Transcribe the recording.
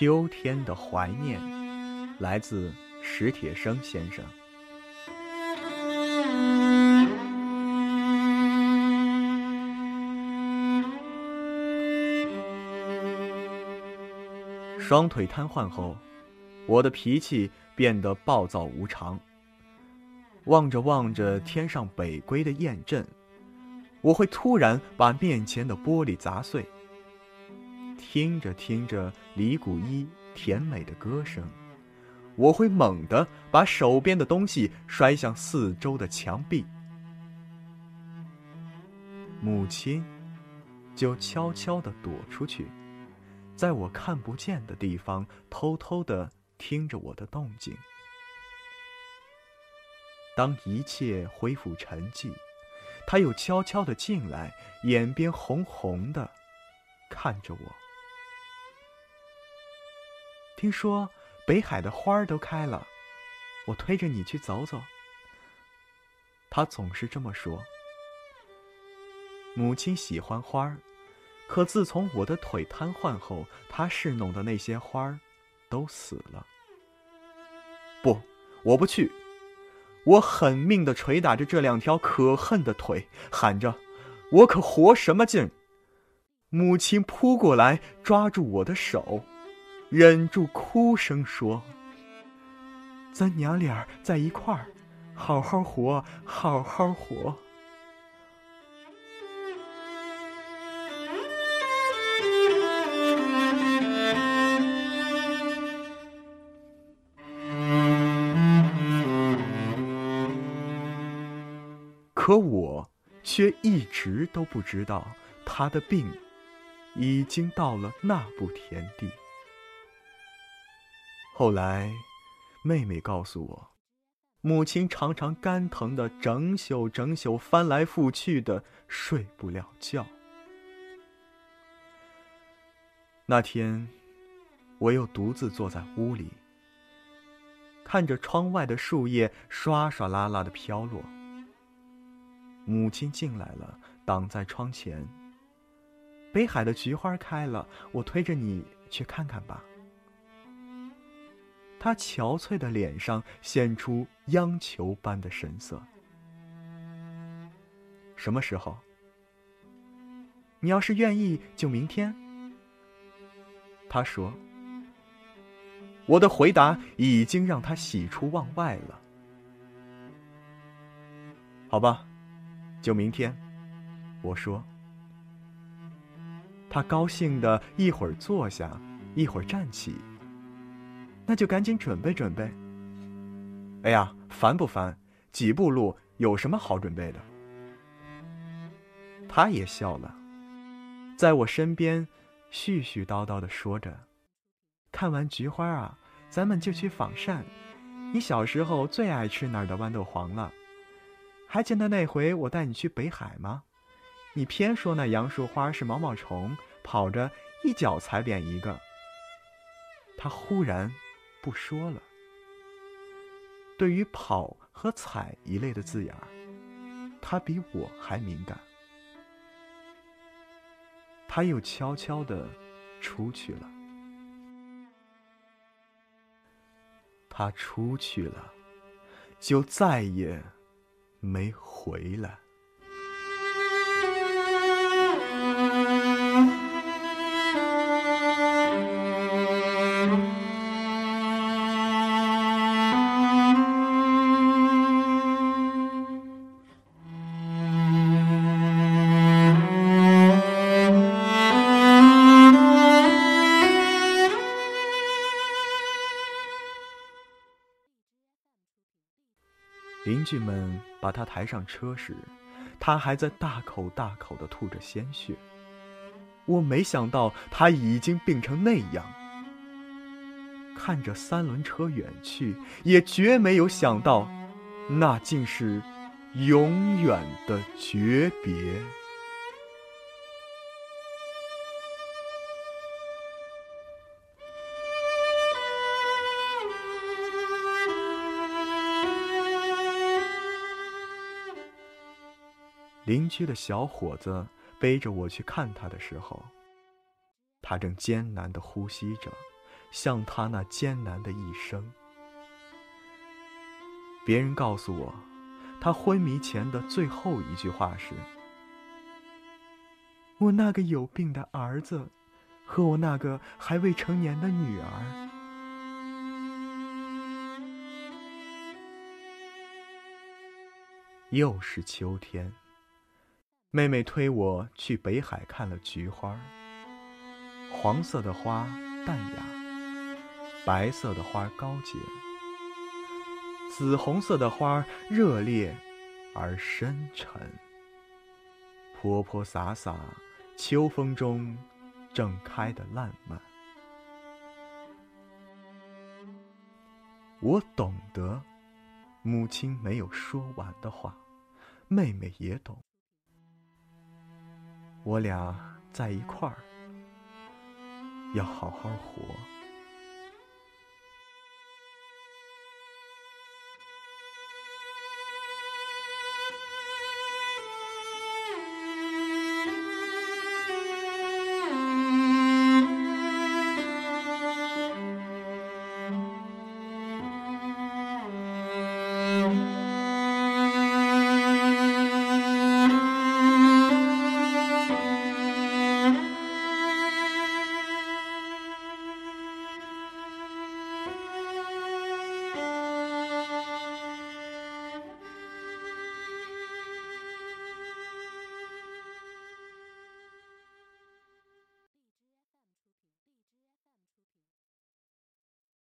秋天的怀念，来自史铁生先生。双腿瘫痪后，我的脾气变得暴躁无常。望着望着天上北归的雁阵，我会突然把面前的玻璃砸碎。听着听着李谷一甜美的歌声，我会猛地把手边的东西摔向四周的墙壁。母亲就悄悄地躲出去，在我看不见的地方偷偷地听着我的动静。当一切恢复沉寂，他又悄悄地进来，眼边红红的，看着我。听说北海的花儿都开了，我推着你去走走。他总是这么说。母亲喜欢花儿，可自从我的腿瘫痪后，她侍弄的那些花儿都死了。不，我不去！我狠命的捶打着这两条可恨的腿，喊着：“我可活什么劲？”母亲扑过来，抓住我的手。忍住哭声说：“咱娘俩在一块儿，好好活，好好活。”可我却一直都不知道，他的病已经到了那步田地。后来，妹妹告诉我，母亲常常肝疼的整宿整宿翻来覆去的睡不了觉。那天，我又独自坐在屋里，看着窗外的树叶刷刷啦啦的飘落。母亲进来了，挡在窗前。北海的菊花开了，我推着你去看看吧。他憔悴的脸上现出央求般的神色。什么时候？你要是愿意，就明天。他说：“我的回答已经让他喜出望外了。”好吧，就明天。我说。他高兴的一会儿坐下，一会儿站起。那就赶紧准备准备。哎呀，烦不烦？几步路有什么好准备的？他也笑了，在我身边絮絮叨叨的说着：“看完菊花啊，咱们就去仿膳。你小时候最爱吃那儿的豌豆黄了。还记得那回我带你去北海吗？你偏说那杨树花是毛毛虫，跑着一脚踩扁一个。”他忽然。不说了。对于“跑”和“踩”一类的字眼，他比我还敏感。他又悄悄的出去了。他出去了，就再也没回来。邻居们把他抬上车时，他还在大口大口的吐着鲜血。我没想到他已经病成那样。看着三轮车远去，也绝没有想到，那竟是永远的诀别。邻居的小伙子背着我去看他的时候，他正艰难的呼吸着，像他那艰难的一生。别人告诉我，他昏迷前的最后一句话是：“我那个有病的儿子，和我那个还未成年的女儿。”又是秋天，妹妹推我去北海看了菊花。黄色的花淡雅，白色的花高洁，紫红色的花热烈而深沉。泼泼洒洒，秋风中正开的烂漫。我懂得。母亲没有说完的话，妹妹也懂。我俩在一块儿，要好好活。